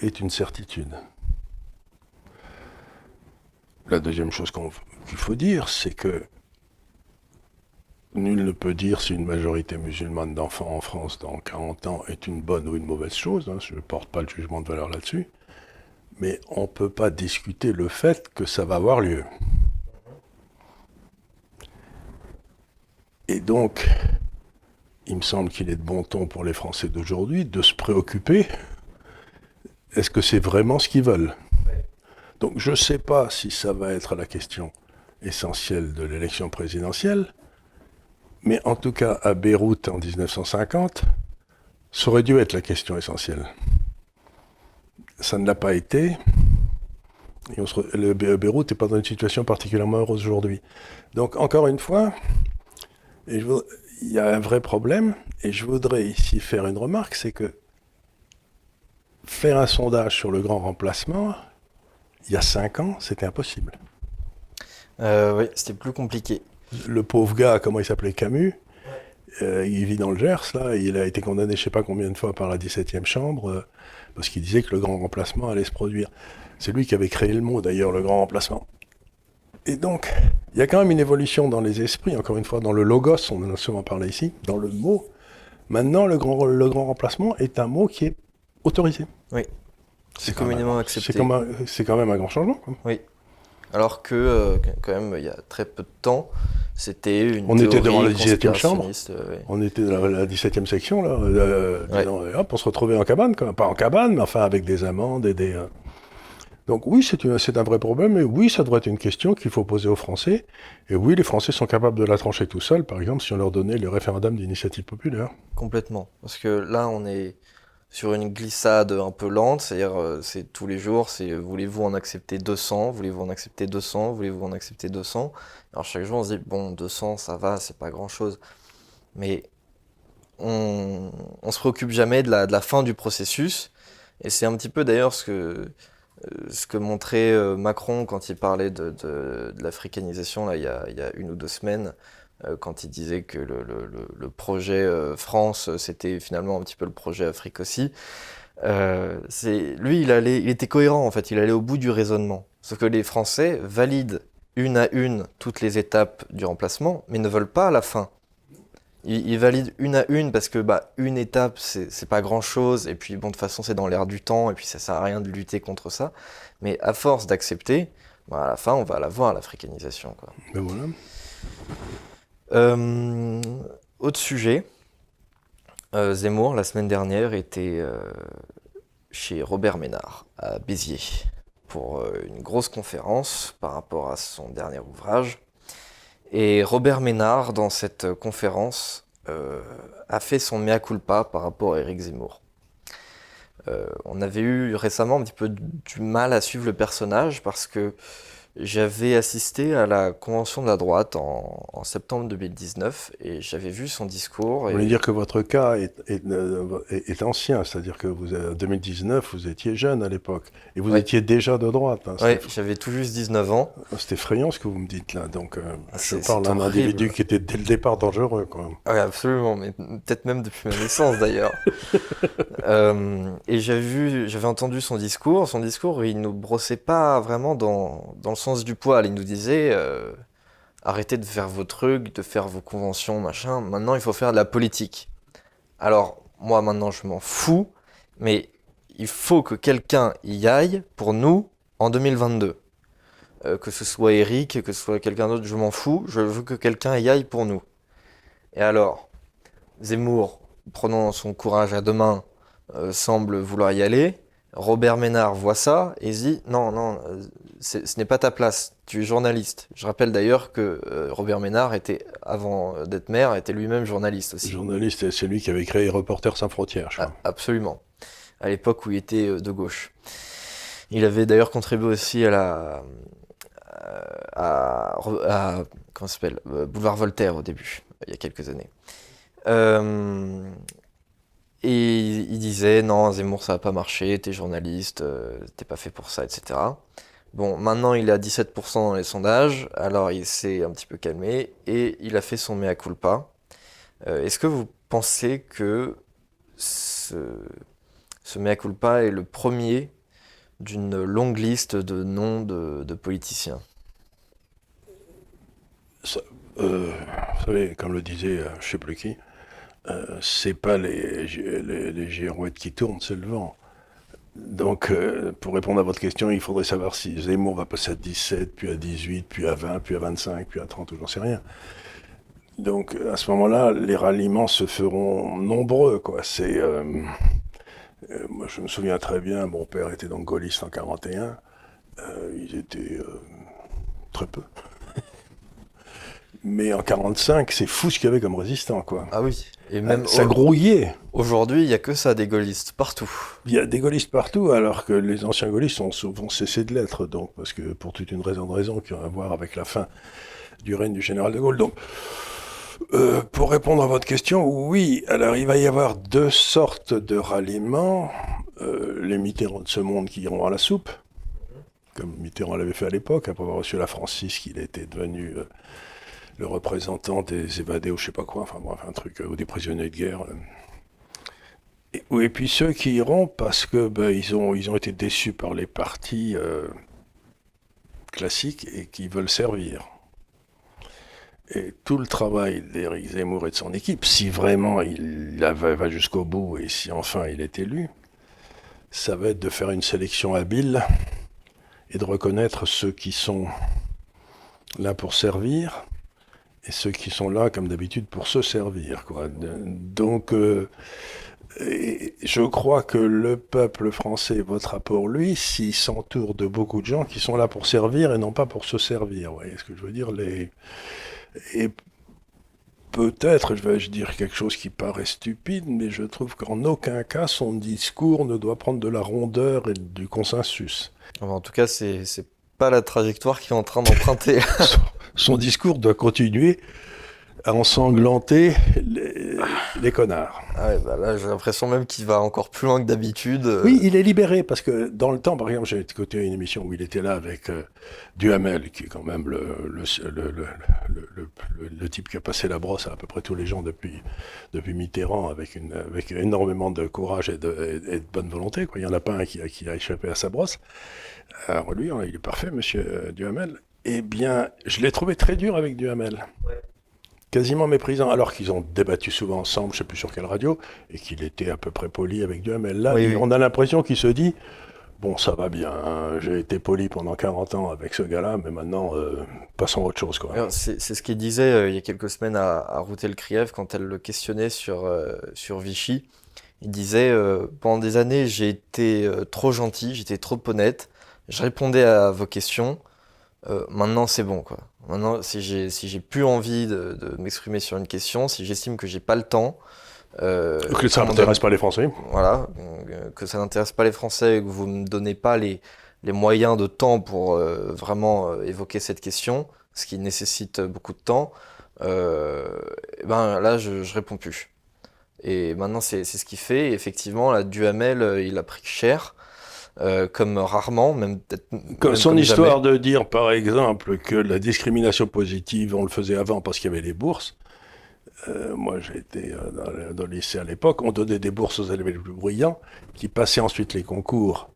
est une certitude. La deuxième chose qu'il faut dire, c'est que Nul ne peut dire si une majorité musulmane d'enfants en France dans 40 ans est une bonne ou une mauvaise chose. Hein, je ne porte pas le jugement de valeur là-dessus. Mais on ne peut pas discuter le fait que ça va avoir lieu. Et donc, il me semble qu'il est de bon ton pour les Français d'aujourd'hui de se préoccuper. Est-ce que c'est vraiment ce qu'ils veulent? Donc je ne sais pas si ça va être la question essentielle de l'élection présidentielle, mais en tout cas, à Beyrouth en 1950, Ça aurait dû être la question essentielle. Ça ne l'a pas été. Et on se le Beyrouth n'est pas dans une situation particulièrement heureuse aujourd'hui. Donc, encore une fois, il y a un vrai problème, et je voudrais ici faire une remarque, c'est que faire un sondage sur le grand remplacement, il y a cinq ans, c'était impossible. Euh, oui, c'était plus compliqué. Le pauvre gars, comment il s'appelait Camus, euh, il vit dans le Gers, là, il a été condamné je sais pas combien de fois par la 17e chambre, euh, parce qu'il disait que le grand remplacement allait se produire. C'est lui qui avait créé le mot, d'ailleurs, le grand remplacement. Et donc, il y a quand même une évolution dans les esprits, encore une fois, dans le logos, on en a souvent parlé ici, dans le mot. Maintenant, le grand, le grand remplacement est un mot qui est autorisé. Oui. C'est communément accepté. C'est quand, même un grand changement. Oui. Alors que, euh, quand même, il y a très peu de temps, c'était une. On était devant la 17e chambre. On était dans la, 17e section, là. Euh, hop, on se retrouvait en cabane, pas en cabane, mais enfin avec des amendes et des. Euh. Donc oui, c'est un vrai problème, et oui, ça devrait être une question qu'il faut poser aux Français. Et oui, les Français sont capables de la trancher tout seuls, par exemple, si on leur donnait le référendum d'initiative populaire. Complètement. Parce que là, on est sur une glissade un peu lente, c'est-à-dire euh, c'est tous les jours, c'est voulez-vous en accepter 200, voulez-vous en accepter 200, voulez-vous en accepter 200. Alors chaque jour on se dit bon 200 ça va, c'est pas grand-chose, mais on, on se préoccupe jamais de la, de la fin du processus. Et c'est un petit peu d'ailleurs ce que euh, ce que montrait euh, Macron quand il parlait de, de, de l'africanisation il y, a, il y a une ou deux semaines. euh, quand il disait que le, projet euh, France, c'était finalement un petit peu le projet Afrique aussi. Euh, lui, il, allait, il était cohérent en fait, il allait au bout du raisonnement. Sauf que les Français valident une à une toutes les étapes du remplacement, mais ne veulent pas à la fin. Ils, ils valident une à une parce que bah, une étape, c'est pas grand chose, et puis bon, de toute façon, c'est dans l'air du temps, et puis ça sert à rien de lutter contre ça. Mais à force d'accepter, bah, à la fin, on va la voir, l'africanisation. Ben voilà. Euh, autre sujet, euh, Zemmour, la semaine dernière, était euh, chez Robert Ménard, à Béziers, pour une grosse conférence par rapport à son dernier ouvrage. Et Robert Ménard, dans cette conférence, a fait son mea culpa par rapport à Éric Zemmour. on avait eu récemment un petit peu du mal à suivre le personnage parce que j'avais assisté à la convention de la droite en, en septembre 2019 et j'avais vu son discours. Vous voulez dire que votre cas est, est, est, ancien, c'est-à-dire que vous, en 2019, vous étiez jeune à l'époque et vous étiez déjà de droite. Hein, oui, j'avais tout juste 19 ans. C'est effrayant ce que vous me dites là. Donc, euh, ah, je parle d'un individu qui était dès le départ dangereux. Quoi. Oui, absolument, mais peut-être même depuis ma naissance d'ailleurs. euh, et j'avais entendu son discours. Son discours, il ne brossait pas vraiment dans, dans le sens du poil. Il nous disait euh, arrêtez de faire vos trucs, de faire vos conventions, machin. Maintenant, il faut faire de la politique. Alors, moi, maintenant, je m'en fous, mais il faut que quelqu'un y aille pour nous en 2022. Euh, que ce soit Eric, que ce soit quelqu'un d'autre, je m'en fous. Je veux que quelqu'un y aille pour nous. Et alors, Zemmour, prenant son courage à deux mains, euh, semble vouloir y aller. Robert Ménard voit ça et dit non, non, euh, ce n'est pas ta place, tu es journaliste. Je rappelle d'ailleurs que euh, Robert Ménard était, avant euh, d'être maire, était lui-même journaliste aussi. Journaliste, c'est lui qui avait créé Reporters sans frontières, je crois. Ah, absolument, à l'époque où il était de gauche. Il avait d'ailleurs contribué aussi à la. à, à comment s'appelle Boulevard Voltaire au début, il y a quelques années. Euh, et il disait non, Zemmour ça va pas marcher, t'es journaliste, euh, t'es pas fait pour ça, etc. Bon, maintenant il est à 17% dans les sondages, alors il s'est un petit peu calmé et il a fait son mea culpa. Euh, Est-ce que vous pensez que ce, mea culpa est le premier d'une longue liste de noms de, politiciens? Euh, Vous savez, comme le disait je sais plus qui, euh, c'est pas les, les, girouettes qui tournent, c'est le vent. Donc, euh, pour répondre à votre question, il faudrait savoir si Zemmour va passer à 17, puis à 18, puis à 20, puis à 25, puis à 30, ou j'en sais rien. Donc, à ce moment-là, les ralliements se feront nombreux, euh, moi, je me souviens très bien, mon père était donc gaulliste en 41. ils étaient très peu. Mais en 45, c'est fou ce qu'il y avait comme résistant. Ah oui. Et même ça grouillait. Aujourd'hui, il n'y a que ça, des gaullistes partout. Il y a des gaullistes partout, alors que les anciens gaullistes ont souvent cessé de l'être, donc, parce que pour toute une raison de raison qui a à voir avec la fin du règne du général de Gaulle. Donc, euh, pour répondre à votre question, oui, alors il va y avoir deux sortes de ralliements. Euh, les Mitterrand de ce monde qui iront à la soupe, comme Mitterrand l'avait fait à l'époque, après avoir reçu la Francis, qu'il était devenu euh, le représentant des évadés ou je sais pas quoi, enfin bref, un truc, ou des prisonniers de guerre. Et, et, puis ceux qui iront parce que ben, ils, ont, ils ont été déçus par les partis classiques et qui veulent servir. Et tout le travail d'Éric Zemmour et de son équipe, si vraiment il va jusqu'au bout et si enfin il est élu, ça va être de faire une sélection habile et de reconnaître ceux qui sont là pour servir et ceux qui sont là, comme d'habitude, pour se servir. Quoi. Donc, euh, je crois que le peuple français votera pour lui s'il s'entoure de beaucoup de gens qui sont là pour servir et non pas pour se servir. Vous voyez ce que je veux dire? Les et peut-être, je vais dire quelque chose qui paraît stupide, mais je trouve qu'en aucun cas son discours ne doit prendre de la rondeur et du consensus. En tout cas, c'est pas la trajectoire qu'il est en train d'emprunter. son discours doit continuer à ensanglanter les, connards. Ah ouais, bah là, j'ai l'impression même qu'il va encore plus loin que d'habitude. Oui, il est libéré parce que dans le temps, par exemple, j'ai écouté une émission où il était là avec euh, Duhamel, qui est quand même le le, le, le, type qui a passé la brosse à à peu près tous les gens depuis, depuis Mitterrand, avec, une, avec énormément de courage et de, et, de bonne volonté. Quoi. Il n'y en a pas un qui, qui a échappé à sa brosse. Alors lui, hein, il est parfait, monsieur Duhamel. Eh bien, je l'ai trouvé très dur avec Duhamel. Ouais quasiment méprisant, alors qu'ils ont débattu souvent ensemble, je ne sais plus sur quelle radio, et qu'il était à peu près poli avec Duhamel. Là, on a l'impression qu'il se dit Bon, ça va bien, hein, j'ai été poli pendant 40 ans avec ce gars-là, mais maintenant, euh, passons à autre chose. C'est ce qu'il disait euh, il y a quelques semaines à, à Routel Kriev quand elle le questionnait sur, euh, sur Vichy. Il disait Pendant des années, j'ai été trop gentil, j'étais trop honnête, je répondais à vos questions. Euh, maintenant c'est bon quoi. Maintenant si j'ai si j'ai plus envie de, de m'exprimer sur une question, si j'estime que j'ai pas le temps, euh, que ça n'intéresse pas les Français. Voilà, euh, que ça n'intéresse pas les Français, que vous me donnez pas les les moyens de temps pour euh, vraiment évoquer cette question, ce qui nécessite beaucoup de temps. Et ben là je, je réponds plus. Et maintenant c'est c'est ce qu'il fait. Et effectivement la Duhamel il a pris cher. Euh, comme rarement, même peut-être. Son histoire de dire, par exemple, que la discrimination positive, on le faisait avant parce qu'il y avait les bourses. Euh, moi, j'étais euh, dans, le lycée à l'époque. On donnait des bourses aux élèves les plus brillants, qui passaient ensuite les concours,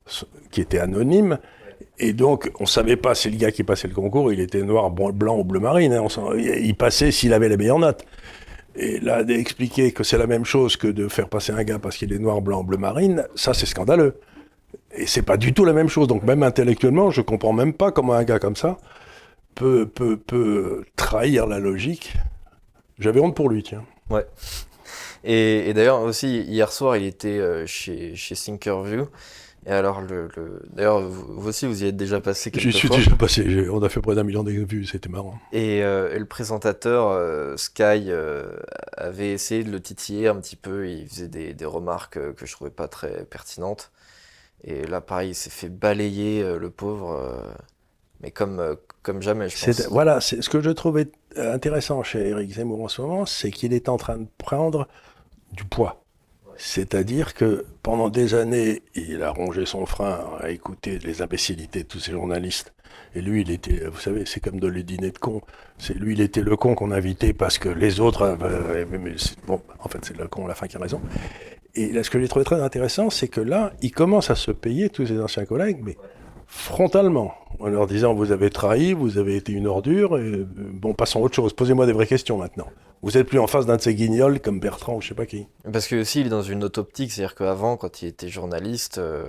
qui étaient anonymes. Et donc, on savait pas si le gars qui passait le concours, il était noir, blanc ou bleu marine. Hein. il passait s'il avait les meilleures notes. Et là, d'expliquer que c'est la même chose que de faire passer un gars parce qu'il est noir, blanc, bleu marine, ça c'est scandaleux. Et c'est pas du tout la même chose. Donc même intellectuellement, je comprends même pas comment un gars comme ça peut, peut, peut trahir la logique. J'avais honte pour lui, tiens. Ouais. Et, d'ailleurs aussi, hier soir, il était euh, chez, chez Thinkerview. Et alors, le, d'ailleurs, vous aussi, vous y êtes déjà passé quelques J'y suis déjà passé. On a fait près d'un million de vues, c'était marrant. Et, euh, le présentateur, euh, Sky, avait essayé de le titiller un petit peu. Il faisait des, des remarques que je trouvais pas très pertinentes. Et là, pareil, il s'est fait balayer, euh, le pauvre, euh, mais comme, euh, comme jamais, je pense. Voilà, ce que je trouvais intéressant chez Eric Zemmour en ce moment, c'est qu'il est en train de prendre du poids. C'est-à-dire que pendant des années, il a rongé son frein à écouter les imbécilités de tous ces journalistes. Et lui, il était, vous savez, c'est comme dans les dîners de cons. C'est lui, il était le con qu'on invitait parce que les autres, bon, en fait, c'est le con à la fin qui a raison. Et là, ce que j'ai trouvé très intéressant, c'est que là, il commence à se payer tous ses anciens collègues, mais frontalement, en leur disant vous avez trahi, vous avez été une ordure, et, euh, bon, passons à autre chose. Posez-moi des vraies questions maintenant. Vous êtes plus en face d'un de ces guignols comme Bertrand ou je sais pas qui. Parce que aussi, il est dans une autre optique, c'est-à-dire qu'avant, quand il était journaliste, euh,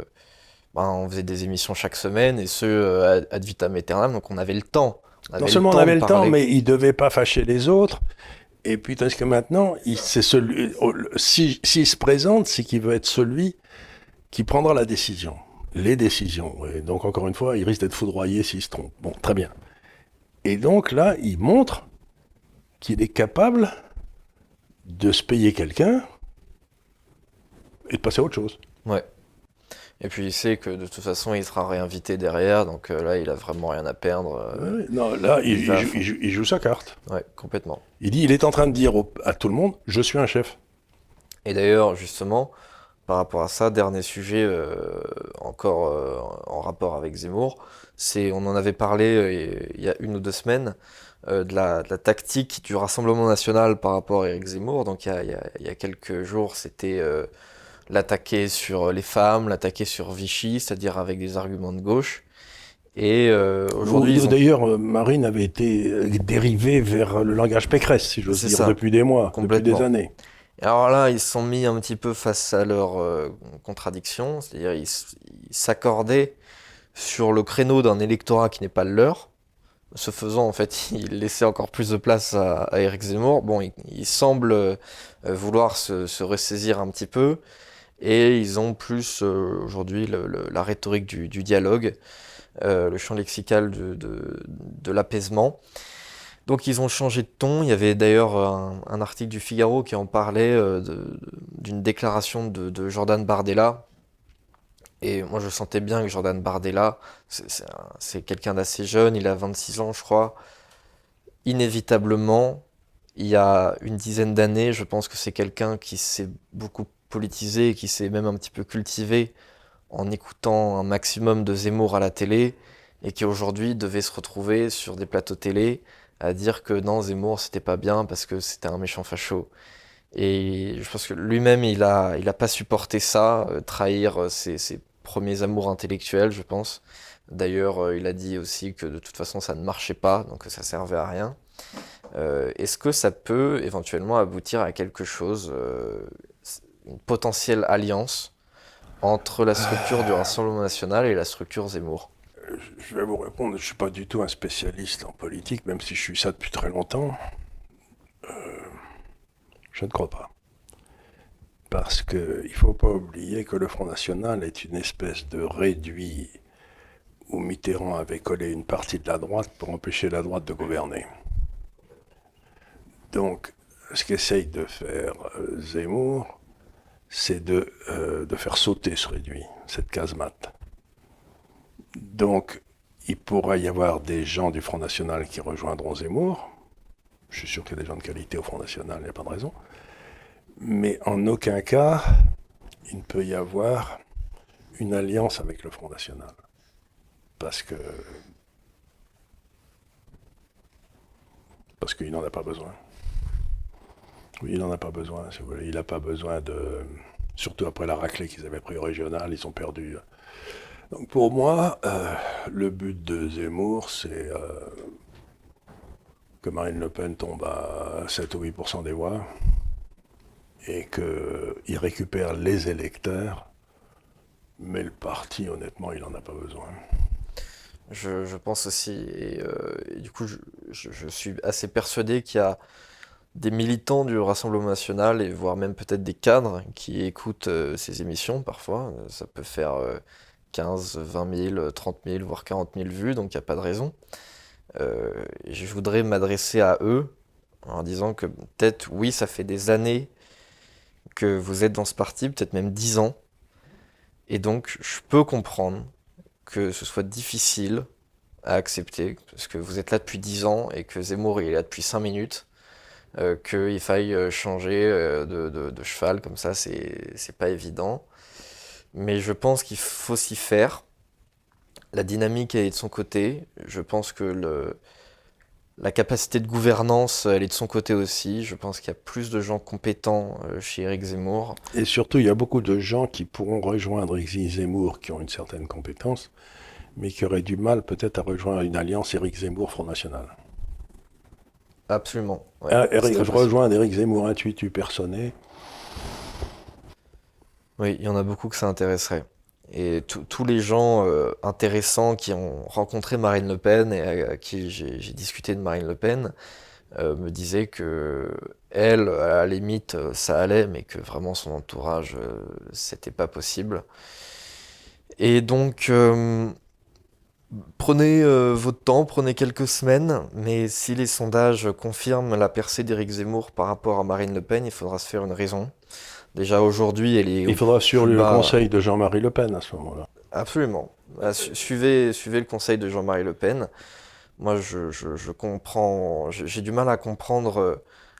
ben, on faisait des émissions chaque semaine, et ce, euh, ad vitam aeternam, donc on avait le temps. non seulement on avait le temps, mais il devait pas fâcher les autres. Et puis, tandis que maintenant, c'est celui, s'il si, se présente, c'est qu'il veut être celui qui prendra la décision. Les décisions. Et donc, encore une fois, il risque d'être foudroyé s'il se trompe. Bon, très bien. Et donc, là, il montre qu'il est capable de se payer quelqu'un et de passer à autre chose. Ouais. Et puis il sait que de toute façon il sera réinvité derrière, donc euh, là il a vraiment rien à perdre. euh, Ouais, non, là, il, joue, fond. il joue- il joue sa carte. ouais, complètement. Il dit, il est en train de dire au- à tout le monde, je suis un chef. Et d'ailleurs, justement, par rapport à ça, dernier sujet euh, encore en rapport avec Zemmour, c'est, on en avait parlé il y a une ou deux semaines, de la, de la tactique du Rassemblement national par rapport à Éric Zemmour. Donc il y a, il y a- il y a quelques jours, c'était l'attaquer sur les femmes, l'attaquer sur Vichy, c'est-à-dire avec des arguments de gauche. Et euh, aujourd'hui, ont- D'ailleurs, euh, Marine avait été euh, dérivée vers le langage Pécresse, si j'ose dire, ça. depuis des mois, depuis des années. Et alors là, ils se sont mis un petit peu face à leur euh, contradiction, c'est-à-dire ils s'accordaient sur le créneau d'un électorat qui n'est pas le leur. Ce faisant, en fait, ils laissaient encore plus de place à, à Éric Zemmour. Bon, ils, ils semblent euh, vouloir se, se ressaisir un petit peu, et ils ont plus euh, aujourd'hui la rhétorique du, dialogue, euh, le champ lexical de, l'apaisement. Donc ils ont changé de ton. Il y avait d'ailleurs un, article du Figaro qui en parlait euh, d'une déclaration de, de Jordan Bardella. Et moi je sentais bien que Jordan Bardella, c'est quelqu'un d'assez jeune, il a 26 ans je crois. Inévitablement, il y a une dizaine d'années, je pense que c'est quelqu'un qui s'est beaucoup politisé, qui s'est même un petit peu cultivé en écoutant un maximum de Zemmour à la télé et qui aujourd'hui devait se retrouver sur des plateaux télé à dire que non, Zemmour c'était pas bien parce que c'était un méchant facho. Et je pense que lui-même il a, il a pas supporté ça, euh, trahir euh, ses, ses premiers amours intellectuels, je pense. D'ailleurs, euh, il a dit aussi que de toute façon ça ne marchait pas, donc ça servait à rien. Est-ce que ça peut éventuellement aboutir à quelque chose, potentielle alliance entre la structure du Rassemblement national et la structure Zemmour? Je vais vous répondre, je ne suis pas du tout un spécialiste en politique, même si je suis ça depuis très longtemps. Euh, je ne crois pas. Parce qu'il ne faut pas oublier que le Front National est une espèce de réduit où Mitterrand avait collé une partie de la droite pour empêcher la droite de gouverner. Donc, ce qu'essaye de faire euh, Zemmour, c'est de, euh, de faire sauter ce réduit, cette casemate. Donc, il pourra y avoir des gens du Front National qui rejoindront Zemmour. Je suis sûr qu'il y a des gens de qualité au Front National, il n'y a pas de raison. Mais en aucun cas, il ne peut y avoir une alliance avec le Front National. Parce que. Parce qu'il n'en a pas besoin. Il n'en a pas besoin. Il n'a pas besoin de. Surtout après la raclée qu'ils avaient pris au régional, ils ont perdu. euh, donc pour moi, euh, le but de Zemmour, c'est euh, que Marine Le Pen tombe à 7 ou 8% des voix et qu'il récupère les électeurs, mais le parti, honnêtement, il n'en a pas besoin. Je, pense aussi, et, du coup, je suis assez persuadé qu'il y a des militants du Rassemblement national, et voire même peut-être des cadres, qui écoutent euh, ces émissions parfois. Euh, Ça peut faire euh, 15, 20 000, 30 000, voire 40 000 vues, donc il n'y a pas de raison. Euh, je voudrais m'adresser à eux en disant que peut-être, oui, ça fait des années que vous êtes dans ce parti, peut-être même 10 ans, et donc je peux comprendre que ce soit difficile à accepter, parce que vous êtes là depuis 10 ans et que Zemmour il est là depuis 5 minutes, euh, qu'il faille euh, changer euh, de, de- cheval comme ça, c'est pas évident. Mais je pense qu'il faut s'y faire. La dynamique est de son côté. Je pense que le, la capacité de gouvernance elle est de son côté aussi. Je pense qu'il y a plus de gens compétents euh, chez Éric Zemmour. Et surtout, il y a beaucoup de gens qui pourront rejoindre Éric Zemmour, qui ont une certaine compétence, mais qui auraient du mal peut-être à rejoindre une alliance Éric Zemmour-Front National. Absolument. ouais, Ah, je rejoins Éric Zemmour intuitu personné. Oui, il y en a beaucoup que ça intéresserait. Et tous les gens euh, intéressants qui ont rencontré Marine Le Pen et à, qui j'ai discuté de Marine Le Pen euh, me disaient que elle, à la limite, euh, ça allait, mais que vraiment son entourage, euh, c'était pas possible. Et donc, Prenez euh, votre temps, prenez quelques semaines, mais si les sondages confirment la percée d'Éric Zemmour par rapport à Marine Le Pen, il faudra se faire une raison. Déjà aujourd'hui, elle est. Il faudra suivre le bas. conseil de Jean-Marie Le Pen à ce moment-là. Absolument. Su- Suivez, suivez le conseil de Jean-Marie Le Pen. Moi, je, je- je comprends. J'ai du mal à comprendre euh,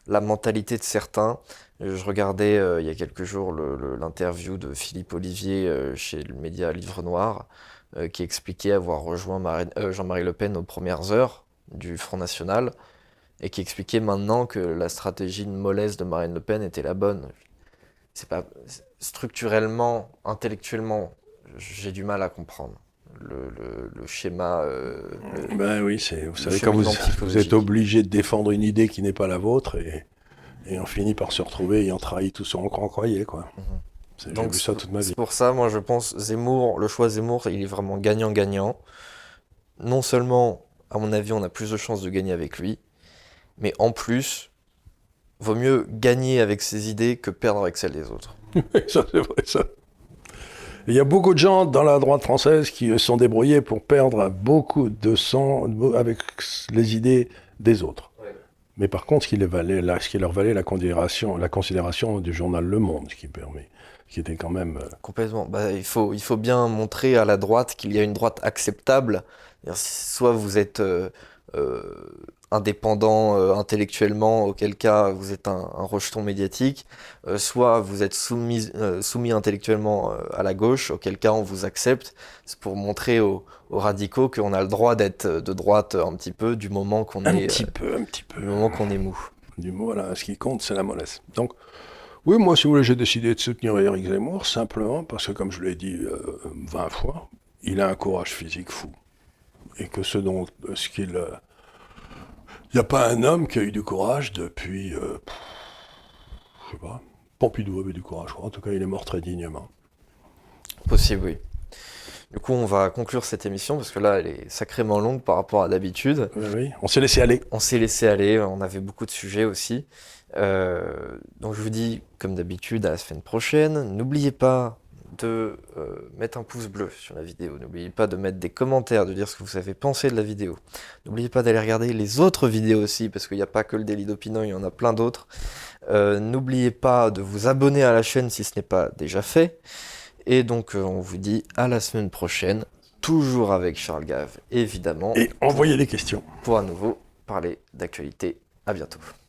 la mentalité de certains. Je regardais euh, il y a quelques jours l'interview de Philippe Olivier euh, chez le média Livre Noir, euh, qui expliquait avoir rejoint euh, Jean-Marie Le Pen aux premières heures du Front National, et qui expliquait maintenant que la stratégie de mollesse de Marine Le Pen était la bonne. C'est pas structurellement, intellectuellement, j'ai du mal à comprendre le, le- le schéma. euh, le- Ben oui, c'est, vous savez, quand vous, êtes obligé de défendre une idée qui n'est pas la vôtre et, et on finit par se retrouver ayant trahi tout ce qu'on croyait, quoi. Mhm. Donc vu ça toute ma vie. c'est pour ça, moi je pense Zemmour, le choix Zemmour, il est vraiment gagnant-gagnant. Non seulement, à mon avis, on a plus de chances de gagner avec lui, mais en plus, vaut mieux gagner avec ses idées que perdre avec celles des autres. ça, c'est vrai, ça. Il y a beaucoup de gens dans la droite française qui se sont débrouillés pour perdre beaucoup de sang avec les idées des autres. Mais par contre, ce qui, les valait, là, ce qui leur valait la considération, la considération du journal Le Monde, qui permet, qui était quand même. euh, Complètement. Bah, il faut, il faut bien montrer à la droite qu'il y a une droite acceptable. Soit vous êtes euh, euh, indépendant euh, intellectuellement, auquel cas vous êtes un, un rejeton médiatique, soit vous êtes soumis, soumis intellectuellement à la gauche, auquel cas on vous accepte. C'est pour montrer aux, aux radicaux qu'on a le droit d'être de droite un petit peu du moment qu'on un est, petit euh, peu, un petit peu. du moment qu'on est mou. Du mot, voilà, ce qui compte, c'est la mollesse. Donc, oui, moi, si vous voulez, j'ai décidé de soutenir Éric Zemmour simplement parce que, comme je l'ai dit euh, 20 fois, il a un courage physique fou. Et que ce dont, euh, ce qu'il. euh, Il n'y a pas un homme qui a eu du courage depuis. euh, pff, je sais pas. Pompidou avait du courage. En tout cas, il est mort très dignement. Possible, oui. Du coup, on va conclure cette émission parce que là, elle est sacrément longue par rapport à d'habitude. Oui, oui. On s'est laissé aller. On s'est laissé aller, on avait beaucoup de sujets aussi. Euh, donc je vous dis, comme d'habitude, à la semaine prochaine. N'oubliez pas de euh, mettre un pouce bleu sur la vidéo. N'oubliez pas de mettre des commentaires, de dire ce que vous avez pensé de la vidéo. N'oubliez pas d'aller regarder les autres vidéos aussi, parce qu'il n'y a pas que le délit d'opinion, il y en a plein d'autres. Euh, N'oubliez pas de vous abonner à la chaîne si ce n'est pas déjà fait. Et donc euh, on vous dit à la semaine prochaine, toujours avec Charles Gave, évidemment, Et envoyez des questions. pour à nouveau parler d'actualité. À bientôt.